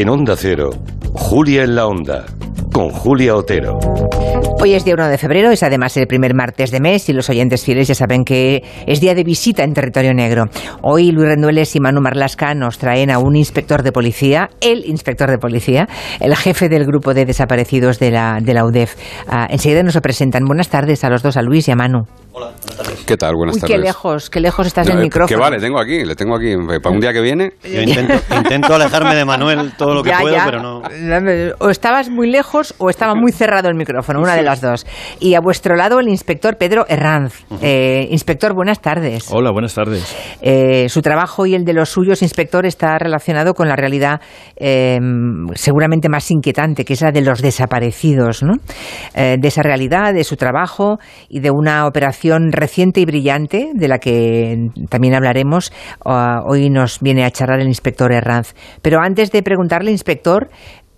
En Onda Cero, Julia en la Onda, con Julia Otero. Hoy es día 1 de febrero, es además el primer martes de mes y los oyentes fieles ya saben que es día de visita en territorio negro. Hoy Luis Rendueles y Manu Marlasca nos traen a un inspector de policía, el inspector de policía, el jefe del grupo de desaparecidos de la, de la UDEF. Ah, enseguida nos lo presentan. Buenas tardes a los dos, a Luis y a Manu. Hola, buenas tardes. ¿Qué tal? Buenas Uy, tardes. qué lejos, qué lejos estás No, del eh, micrófono. Que vale, tengo aquí, le tengo aquí. Para un día que viene. Yo intento, intento alejarme de Manuel todo lo que Ya, puedo, ya. pero no. O estabas muy lejos o estaba muy cerrado el micrófono, una de las dos. Y a vuestro lado el inspector Pedro Herranz. Eh, inspector, buenas tardes. Hola, buenas tardes. Eh, su trabajo y el de los suyos, inspector, está relacionado con la realidad eh, seguramente más inquietante, que es la de los desaparecidos, ¿no? Eh, de esa realidad, de su trabajo y de una operación reciente y brillante, de la que también hablaremos. Ah, hoy nos viene a charlar el inspector Herranz. Pero antes de preguntarle, inspector,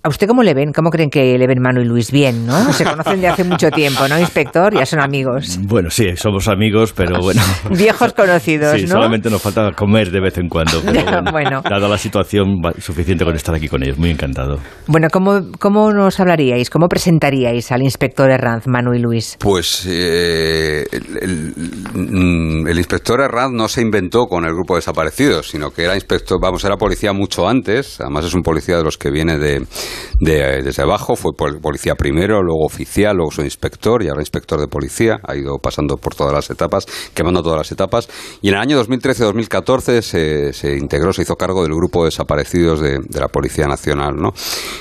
¿A usted cómo le ven? ¿Cómo creen que le ven Manu y Luis? Bien, ¿no? Se conocen de hace mucho tiempo, ¿no, inspector? Ya son amigos. Bueno, sí, somos amigos, pero bueno. Viejos conocidos, Sí, ¿no? solamente nos falta comer de vez en cuando. Pero bueno, Bueno. Dada la situación, suficiente con estar aquí con ellos. Muy encantado. Bueno, ¿cómo, ¿cómo nos hablaríais? ¿Cómo presentaríais al inspector Herranz, Manu y Luis? Pues eh, el, el- mm, el inspector Herranz no se inventó con el grupo de desaparecidos, sino que era inspector, vamos, era policía mucho antes. Además es un policía de los que viene de, de- desde abajo. Fue pol- policía primero, luego oficial, luego soy inspector y ahora inspector de policía. Ha ido pasando por todas las etapas, quemando todas las etapas. Y en el año 2013-2014 se, se integró, se hizo cargo del grupo de desaparecidos de, la Policía Nacional, ¿no?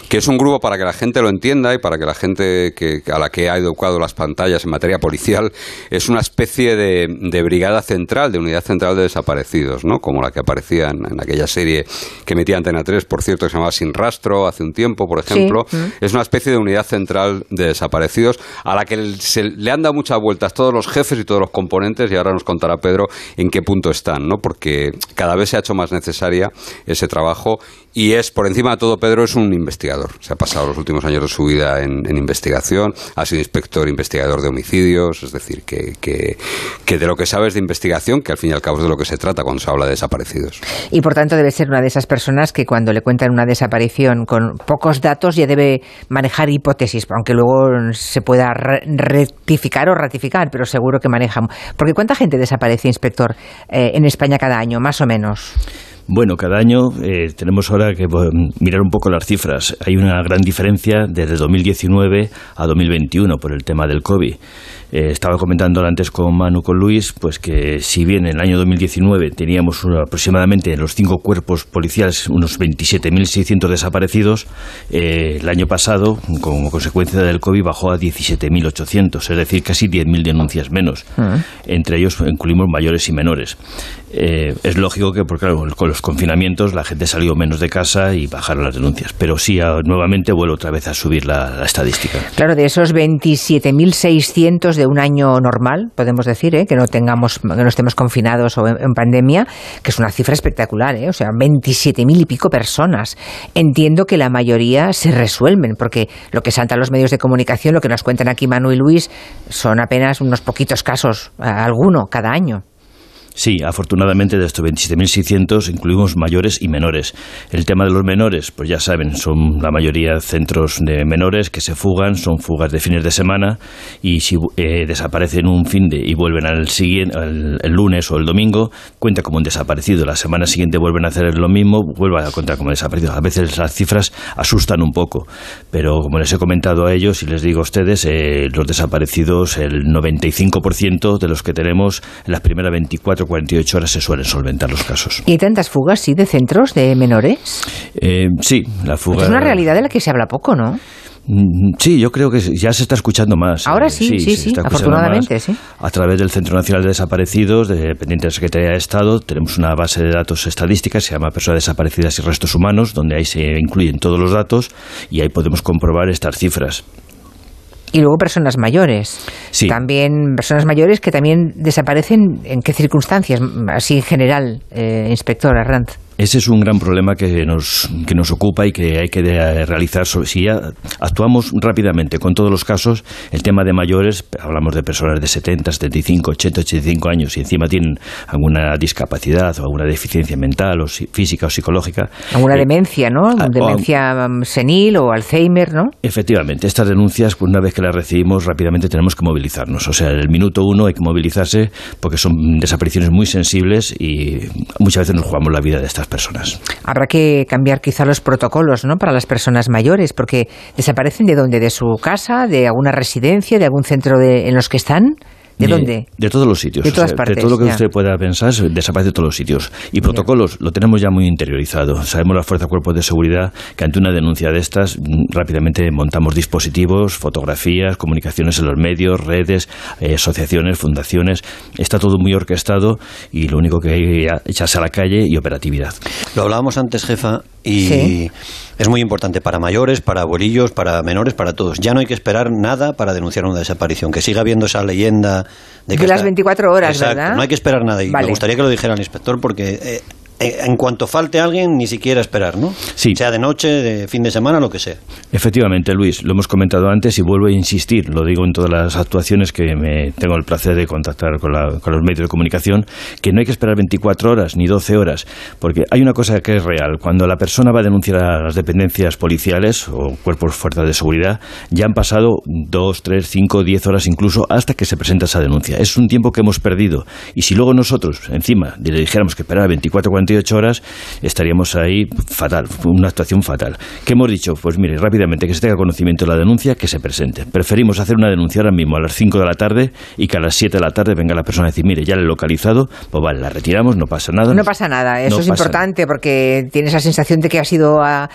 Que es un grupo para que la gente lo entienda y para que la gente que, a la que ha educado las pantallas en materia policial es una especie de, brigada central, de unidad central de desaparecidos, ¿no? Como la que aparecía en, aquella serie que emitía Antena 3, por cierto, que se llamaba Sin Rastro hace un tiempo, por ejemplo. Sí. Mm. Es una especie de unidad central de desaparecidos a la que se le han dado muchas vueltas todos los jefes y todos los componentes y ahora nos contará Pedro en qué punto están, ¿no? Porque cada vez se ha hecho más necesaria ese trabajo y es, por encima de todo, Pedro es un investigador. Se ha pasado los últimos años de su vida en, en investigación, ha sido inspector investigador de homicidios, es decir, que, que, que de lo que sabes de investigación, que al fin y al cabo es de lo que se trata cuando se habla de desaparecidos. Y por tanto debe ser una de esas personas que cuando le cuentan una desaparición con pocos datos ya debe manejar hipótesis, aunque luego se pueda re- rectificar o ratificar, pero seguro que maneja. Porque ¿cuánta gente desaparece, inspector, eh, en España cada año, más o menos? Bueno, cada año eh, tenemos ahora que bueno, mirar un poco las cifras. Hay una gran diferencia desde 2019 a 2021 por el tema del COVID. Eh, estaba comentando antes con Manu, con Luis, pues que si bien en el año 2019 teníamos aproximadamente en los cinco cuerpos policiales unos 27.600 desaparecidos, eh, el año pasado, como consecuencia del COVID, bajó a 17.800, es decir, casi 10.000 denuncias menos. Entre ellos incluimos mayores y menores. Eh, es lógico que, porque claro, con los confinamientos la gente salió menos de casa y bajaron las denuncias. Pero sí, ah, nuevamente vuelve otra vez a subir la, la estadística. Claro, de esos 27.600 de un año normal, podemos decir, ¿eh? que no tengamos, que no estemos confinados o en, pandemia, que es una cifra espectacular, ¿eh? o sea, 27.000 y pico personas. Entiendo que la mayoría se resuelven, porque lo que salta a los medios de comunicación, lo que nos cuentan aquí Manu y Luis, son apenas unos poquitos casos, alguno cada año. Sí, afortunadamente de estos 27.600 incluimos mayores y menores. El tema de los menores, pues ya saben, son la mayoría centros de menores que se fugan, son fugas de fines de semana y si eh, desaparecen un fin de y vuelven al siguiente, el, el lunes o el domingo, cuenta como un desaparecido. La semana siguiente vuelven a hacer lo mismo, vuelve a contar como desaparecido. A veces las cifras asustan un poco, pero como les he comentado a ellos y les digo a ustedes, eh, los desaparecidos, el 95% de los que tenemos en las primeras 24 48 horas se suelen solventar los casos. ¿Y hay tantas fugas, sí, de centros de menores? Eh, sí, la fuga. Es una realidad de la que se habla poco, ¿no? Mm, Sí, yo creo que ya se está escuchando más. Ahora Eh, sí, sí, sí, afortunadamente, sí. A través del Centro Nacional de Desaparecidos, de- dependiente de la Secretaría de Estado, tenemos una base de datos estadísticas, se llama Personas Desaparecidas y Restos Humanos, donde ahí se incluyen todos los datos y ahí podemos comprobar estas cifras. Y luego personas mayores. Sí. También personas mayores que también desaparecen. ¿En qué circunstancias? Así en general, eh, inspector Arranz. Ese es un gran problema que nos, que nos ocupa y que hay que realizar. Si ya actuamos rápidamente con todos los casos, el tema de mayores, hablamos de personas de 70, 75, 80, 85 años y encima tienen alguna discapacidad o alguna deficiencia mental o física o psicológica. Alguna eh, demencia, ¿no? demencia mm, senil o Alzheimer, ¿no? Efectivamente, estas denuncias, pues una vez que las recibimos, rápidamente tenemos que movilizarnos. O sea, en el minuto uno hay que movilizarse porque son desapariciones muy sensibles y muchas veces nos jugamos la vida de estas personas. Habrá que cambiar quizá los protocolos ¿no? para las personas mayores, porque desaparecen de dónde, de su casa, de alguna residencia, de algún centro de, en los que están. ¿De dónde? De todos los sitios. De todas partes. De todo lo que usted pueda pensar, desaparece de todos los sitios. Y protocolos lo tenemos ya muy interiorizado. Sabemos las fuerzas cuerpos de seguridad que ante una denuncia de estas mm, rápidamente montamos dispositivos, fotografías, comunicaciones en los medios, redes, eh, asociaciones, fundaciones. Está todo muy orquestado y lo único que hay es echarse a la calle y operatividad. Lo hablábamos antes, jefa, y es muy importante para mayores, para abuelillos, para menores, para todos. Ya no hay que esperar nada para denunciar una desaparición. Que siga habiendo esa leyenda de que. De las 24 horas, ¿verdad? No hay que esperar nada. Y me gustaría que lo dijera el inspector porque. Eh, en cuanto falte alguien, ni siquiera esperar, ¿no? Sí. Sea de noche, de fin de semana, lo que sea. Efectivamente, Luis, lo hemos comentado antes y vuelvo a insistir, lo digo en todas las actuaciones que me tengo el placer de contactar con, los medios de comunicación, que no hay que esperar 24 horas ni 12 horas, porque hay una cosa que es real. Cuando la persona va a denunciar a las dependencias policiales o cuerpos fuerzas de seguridad, ya han pasado 2, 3, 5, 10 horas incluso hasta que se presenta esa denuncia. Es un tiempo que hemos perdido. Y si luego nosotros, encima, le dijéramos que esperara 24, 48 horas, estaríamos ahí fatal, una actuación fatal. ¿Qué hemos dicho? Pues mire, rápidamente, que se tenga conocimiento de la denuncia, que se presente. Preferimos hacer una denuncia ahora mismo a las 5 de la tarde y que a las 7 de la tarde venga la persona a decir, mire, ya la he localizado, pues vale, la retiramos, no pasa nada. No pasa nada, eso es importante porque tienes la sensación de que ha sido a,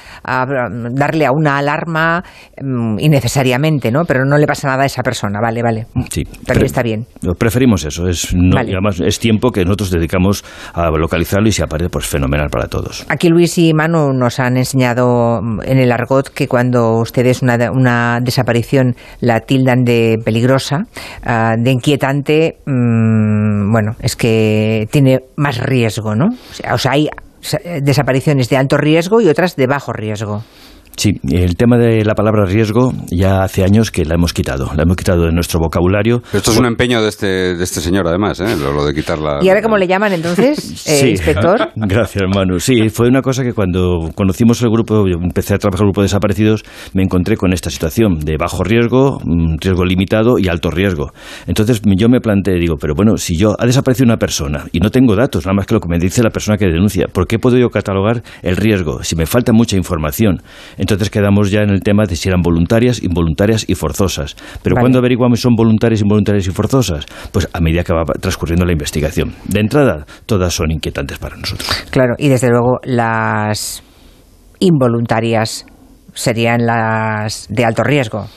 darle a una alarma mm, innecesariamente, ¿no? Pero no le pasa nada a esa persona, vale, vale. Sí. También está bien. Preferimos eso, es, además es tiempo que nosotros dedicamos a localizarlo y si aparece pues fenomenal para todos. Aquí Luis y Manu nos han enseñado mm, en el argot que cuando ustedes una, una desaparición la tildan de peligrosa, ah, de inquietante, mm, bueno, es que tiene más riesgo, ¿no? O sea, hay desapariciones de alto riesgo y otras de bajo riesgo. Sí, el tema de la palabra riesgo ya hace años que la hemos quitado, la hemos quitado de nuestro vocabulario. Esto es un empeño de este, de este señor, además, ¿eh? lo, de quitarla. ¿Y ahora cómo le llaman entonces, eh, inspector? Gracias, Manu. Sí, fue una cosa que cuando conocimos el grupo, empecé a trabajar el grupo de desaparecidos, me encontré con esta situación de bajo riesgo, mm, riesgo limitado y alto riesgo. Entonces yo me planteé, digo, pero bueno, si yo ha desaparecido una persona y no tengo datos, nada más que lo que me dice la persona que denuncia, ¿por qué puedo yo catalogar el riesgo si me falta mucha información? Entonces quedamos ya en el tema de si eran voluntarias, involuntarias y forzosas. Pero cuando averiguamos si son voluntarias, involuntarias y forzosas? Pues a medida que va transcurriendo la investigación. De entrada, todas son inquietantes para nosotros. Claro, y desde luego las involuntarias serían las de alto riesgo.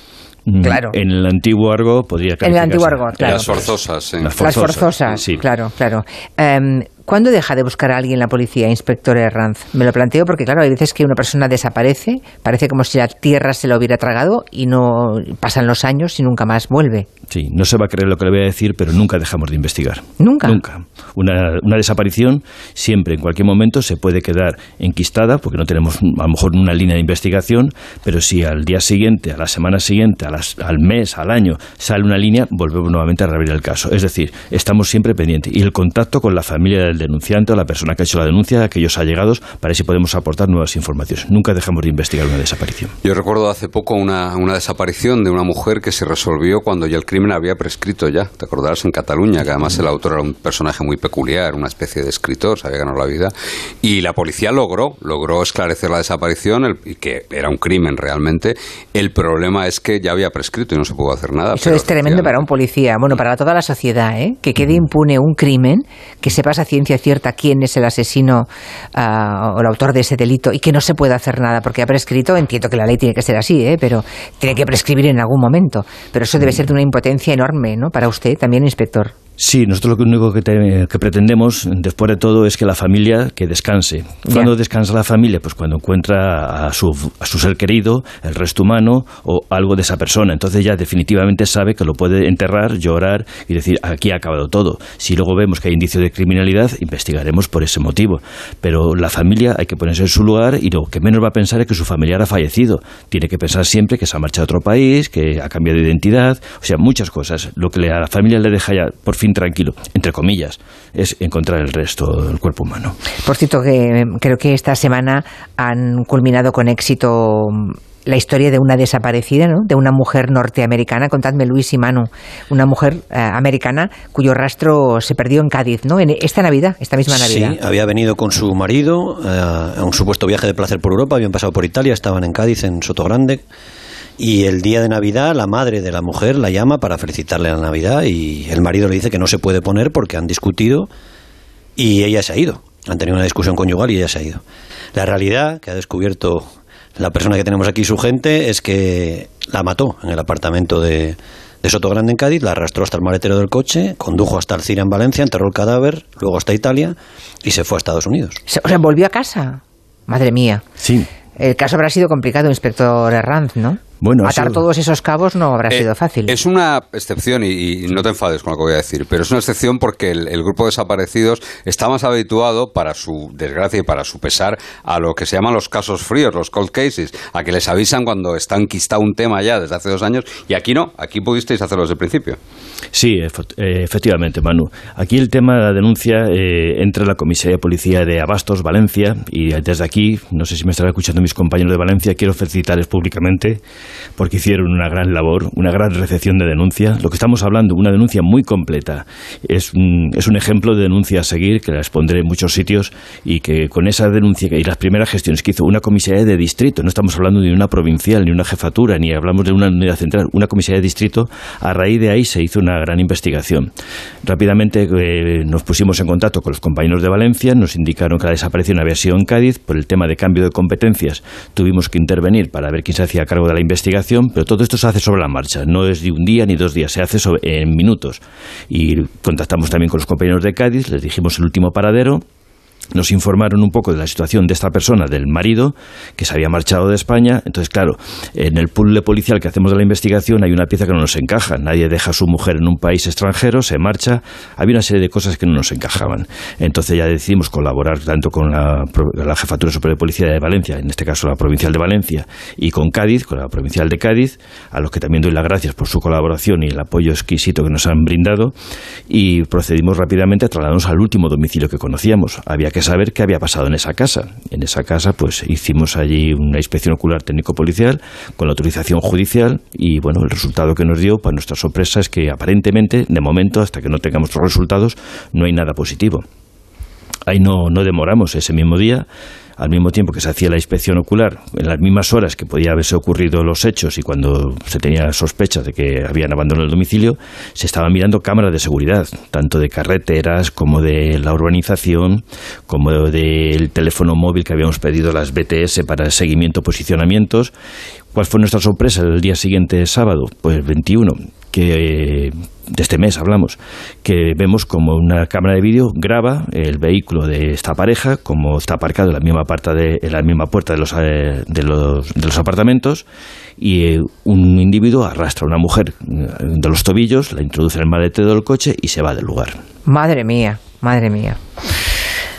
Mm, claro. En el antiguo argo podría En el antiguo argo, claro. Las forzosas, sí. Las forzosas, sí. claro, claro. Em, ¿Cuándo deja de buscar a alguien la policía, inspector Herranz? Me lo planteo porque, claro, hay veces que una persona desaparece, parece como si la tierra se lo hubiera tragado y no pasan los años y nunca más vuelve. Sí, no se va a creer lo que le voy a decir, pero nunca dejamos de investigar. ¿Nunca? Nunca. Una, una desaparición siempre, en cualquier momento, se puede quedar enquistada porque no tenemos a lo mejor una línea de investigación, pero si al día siguiente, a la semana siguiente, a las, al mes, al año, sale una línea, volvemos nuevamente a reabrir el caso. Es decir, estamos siempre pendientes. Y el contacto con la familia del denunciante o la persona que ha hecho la denuncia, aquellos allegados, para ver si podemos aportar nuevas informaciones. Nunca dejamos de investigar una desaparición. Yo recuerdo hace poco una, una desaparición de una mujer que se resolvió cuando ya el crimen había prescrito ya. Te acordarás en Cataluña, que además el autor era un personaje muy peculiar, una especie de escritor, se había ganado la vida. Y la policía logró, logró esclarecer la desaparición, y que era un crimen realmente. El problema es que ya había prescrito y no se pudo hacer nada. Eso es tremendo para un policía, bueno, para toda la sociedad, ¿eh? que quede impune un crimen, que sepas a ciencia cierta quién es el asesino ah, o el autor de ese delito y que no se puede hacer nada porque ha prescrito, entiendo que la ley tiene que ser así, ¿eh? pero tiene que prescribir en algún momento. Pero eso debe ser de una impotencia enorme, ¿no? Para usted también, inspector. Sí, nosotros lo único que, que, pretendemos, después de todo, es que la familia que descanse. ¿Cuándo descansa la familia? Pues cuando encuentra a su, a su ser querido, el resto humano o algo de esa persona. Entonces ya definitivamente sabe que lo puede enterrar, llorar y decir, aquí ha acabado todo. Si luego vemos que hay indicio de criminalidad, investigaremos por ese motivo. Pero la familia hay que ponerse en su lugar y lo que menos va a pensar es que su familiar ha fallecido. Tiene que pensar siempre que se ha marchado a otro país, que ha cambiado de identidad, o sea, muchas cosas. Lo que a la familia le deja ya por fin tranquilo, entre comillas, es encontrar el resto del cuerpo humano. Por cierto, que creo que esta semana han culminado con éxito la historia de una desaparecida, ¿no? de una mujer norteamericana, contadme Luis y Manu, una mujer eh, americana cuyo rastro se perdió en Cádiz, ¿no? En esta Navidad, esta misma Navidad. Sí, había venido con su marido eh, a un supuesto viaje de placer por Europa, habían pasado por Italia, estaban en Cádiz, en Sotogrande. Y el día de Navidad la madre de la mujer la llama para felicitarle la Navidad y el marido le dice que no se puede poner porque han discutido y ella se ha ido. Han tenido una discusión conyugal y ella se ha ido. La realidad que ha descubierto la persona que tenemos aquí, su gente, es que la mató en el apartamento de, de Soto Grande en Cádiz, la arrastró hasta el maletero del coche, condujo hasta el CIRA en Valencia, enterró el cadáver, luego hasta Italia y se fue a Estados Unidos. O sea, volvió a casa. Madre mía. Sí. El caso habrá sido complicado, inspector Herranz, ¿no? Bueno, Atar todos esos cabos no habrá eh, sido fácil. Es una excepción, y, no te enfades con lo que voy a decir, pero es una excepción porque el, grupo de desaparecidos está más habituado, para su desgracia y para su pesar, a lo que se llaman los casos fríos, los cold cases, a que les avisan cuando está enquistado un tema ya desde hace dos años, y aquí no, aquí pudisteis hacerlo desde el principio. Sí, eh, efectivamente, Manu. Aquí el tema de la denuncia eh, entre la Comisaría de Policía de Abastos, Valencia, y desde aquí, no sé si me estarán escuchando mis compañeros de Valencia, quiero felicitarles públicamente porque hicieron una gran labor, una gran recepción de denuncia. Lo que estamos hablando, una denuncia muy completa. Es un, es un ejemplo de denuncia a seguir, que la expondré en muchos sitios, y que con esa denuncia y las primeras gestiones que hizo una comisaría de distrito, no estamos hablando de una provincial, ni una jefatura, ni hablamos de una unidad central, una comisaría de distrito, a raíz de ahí se hizo una gran investigación. Rápidamente eh, nos pusimos en contacto con los compañeros de Valencia, nos indicaron que la desaparición había sido en Cádiz, por el tema de cambio de competencias tuvimos que intervenir para ver quién se hacía cargo de la investigación, pero todo esto se hace sobre la marcha, no es de un día ni dos días, se hace en minutos. Y contactamos también con los compañeros de Cádiz, les dijimos el último paradero, nos informaron un poco de la situación de esta persona, del marido, que se había marchado de España. Entonces, claro, en el pool policial que hacemos de la investigación hay una pieza que no nos encaja. Nadie deja a su mujer en un país extranjero, se marcha. Había una serie de cosas que no nos encajaban. Entonces ya decidimos colaborar tanto con la, Jefatura Superior de Policía de Valencia, en este caso la Provincial de Valencia, y con Cádiz, con la Provincial de Cádiz, a los que también doy las gracias por su colaboración y el apoyo exquisito que nos han brindado. Y procedimos rápidamente a trasladarnos al último domicilio que conocíamos. Había que saber qué había pasado en esa casa. En esa casa, pues hicimos allí una inspección ocular técnico-policial con la autorización judicial y, bueno, el resultado que nos dio, para nuestra sorpresa, es que aparentemente, de momento, hasta que no tengamos los resultados, no hay nada positivo. Ahí no, no demoramos ese mismo día al mismo tiempo que se hacía la inspección ocular, en las mismas horas que podía haberse ocurrido los hechos y cuando se tenía sospecha de que habían abandonado el domicilio, se estaban mirando cámaras de seguridad, tanto de carreteras como de la urbanización, como del teléfono móvil que habíamos pedido las BTS para seguimiento, posicionamientos. ¿Cuál fue nuestra sorpresa el día siguiente, sábado? Pues el 21, que de este mes hablamos, que vemos como una cámara de vídeo graba el vehículo de esta pareja, como está aparcado en la misma, parte de, en la misma puerta de los, eh, de los, de los apartamentos, y eh, un individuo arrastra a una mujer eh, de los tobillos, la introduce en el maletero del coche y se va del lugar. Madre mía, madre mía.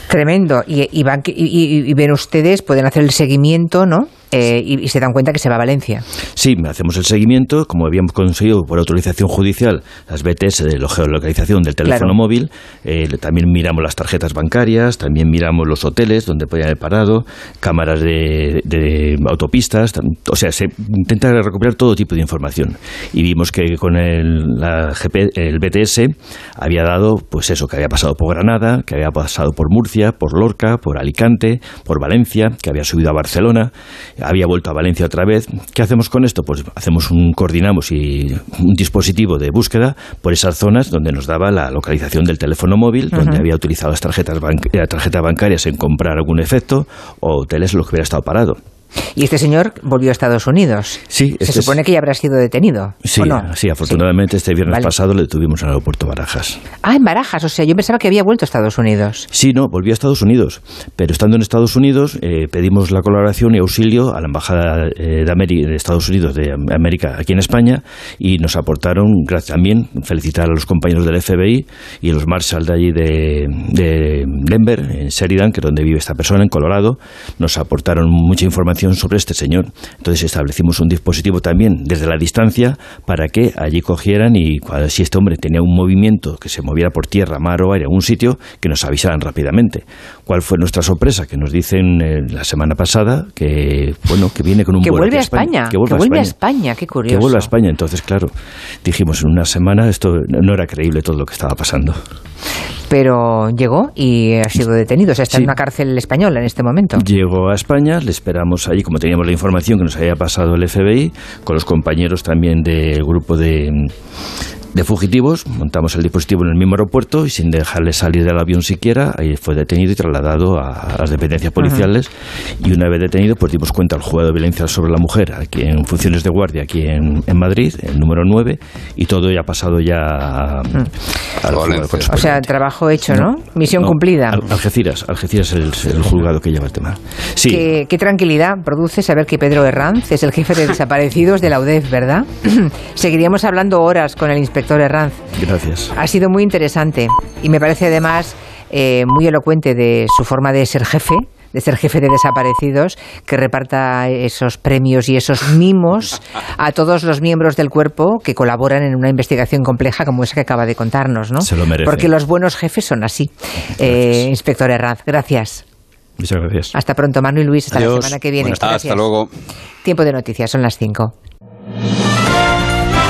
Tremendo. Y, y, van, y, ven ustedes, pueden hacer el seguimiento, ¿no? Eh, y, se dan cuenta que se va a Valencia. Sí, hacemos el seguimiento, como habíamos conseguido por autorización judicial las BTS de la geolocalización del teléfono móvil, eh, también miramos las tarjetas bancarias, también miramos los hoteles donde podían haber parado, cámaras de, autopistas, o sea, se intenta recuperar todo tipo de información. Y vimos que con el, la GP, el BTS había dado, pues eso, que había pasado por Granada, que había pasado por Murcia, por Lorca, por Alicante, por Valencia, que había subido a Barcelona había vuelto a Valencia otra vez. ¿Qué hacemos con esto? Pues hacemos un, coordinamos y un dispositivo de búsqueda por esas zonas donde nos daba la localización del teléfono móvil, donde había utilizado las tarjetas, eh, tarjetas bancarias en comprar algún efecto o hoteles en los que hubiera estado parado. Y este señor volvió a Estados Unidos. Sí, Se este supone es- que ya habrá sido detenido. Sí, sí, afortunadamente este viernes Vale. pasado le tuvimos en el aeropuerto Barajas. Ah, en Barajas. O sea, yo pensaba que había vuelto a Estados Unidos. Sí, no, volvió a Estados Unidos. Pero estando en Estados Unidos, eh, pedimos la colaboración y auxilio a la Embajada eh, de, de Estados Unidos de Am- América aquí en España y nos aportaron, gracias también, felicitar a los compañeros del FBI y a los Marshall de allí de, de Denver, en Sheridan, que es donde vive esta persona, en Colorado, nos aportaron mucha información sobre este señor. Entonces establecimos un dispositivo también desde la distancia para que allí cogieran y si este hombre tenía un movimiento que se moviera por tierra, mar o aire, algún sitio, que nos avisaran rápidamente. ¿Cuál fue nuestra sorpresa? Que nos dicen eh, la semana pasada que bueno que viene con un Que vuelo vuelve a España. que vuelve, a a, España. España. Qué curioso. Que vuelve a España. Entonces, claro, dijimos en una semana esto no era creíble todo lo que estaba pasando. Pero llegó y ha sido detenido. O sea, está Sí. en una cárcel española en este momento. Llegó a España, le esperamos allí, como teníamos la información que nos había pasado el FBI, con los compañeros también del grupo de, de fugitivos, montamos el dispositivo en el mismo aeropuerto y sin dejarle salir del avión siquiera, ahí fue detenido y trasladado a, las dependencias policiales. Y una vez detenido, pues dimos cuenta al juzgado de violencia sobre la mujer, aquí en funciones de guardia, aquí en, en Madrid, el número 9, y todo ya ha pasado ya a, Valencia. correspondiente. O sea, trabajo hecho, ¿no? Misión No, cumplida. Al- Algeciras, Algeciras es el, el juzgado que lleva el tema. Sí, Qué, qué tranquilidad produce saber que Pedro Herranz es el jefe de desaparecidos de la UDEF, ¿verdad? Seguiríamos hablando horas con el inspector Herranz. gracias. Ha sido muy interesante y me parece además eh, muy elocuente de su forma de ser jefe de ser jefe de desaparecidos, que reparta esos premios y esos mimos a todos los miembros del cuerpo que colaboran en una investigación compleja como esa que acaba de contarnos, ¿no? Se lo merece. Porque los buenos jefes son así. Eh, inspector Herranz, gracias. Muchas gracias. Hasta pronto, Manu y Luis. Hasta la semana que viene. Buenas Hasta luego. Tiempo de noticias, son las 5.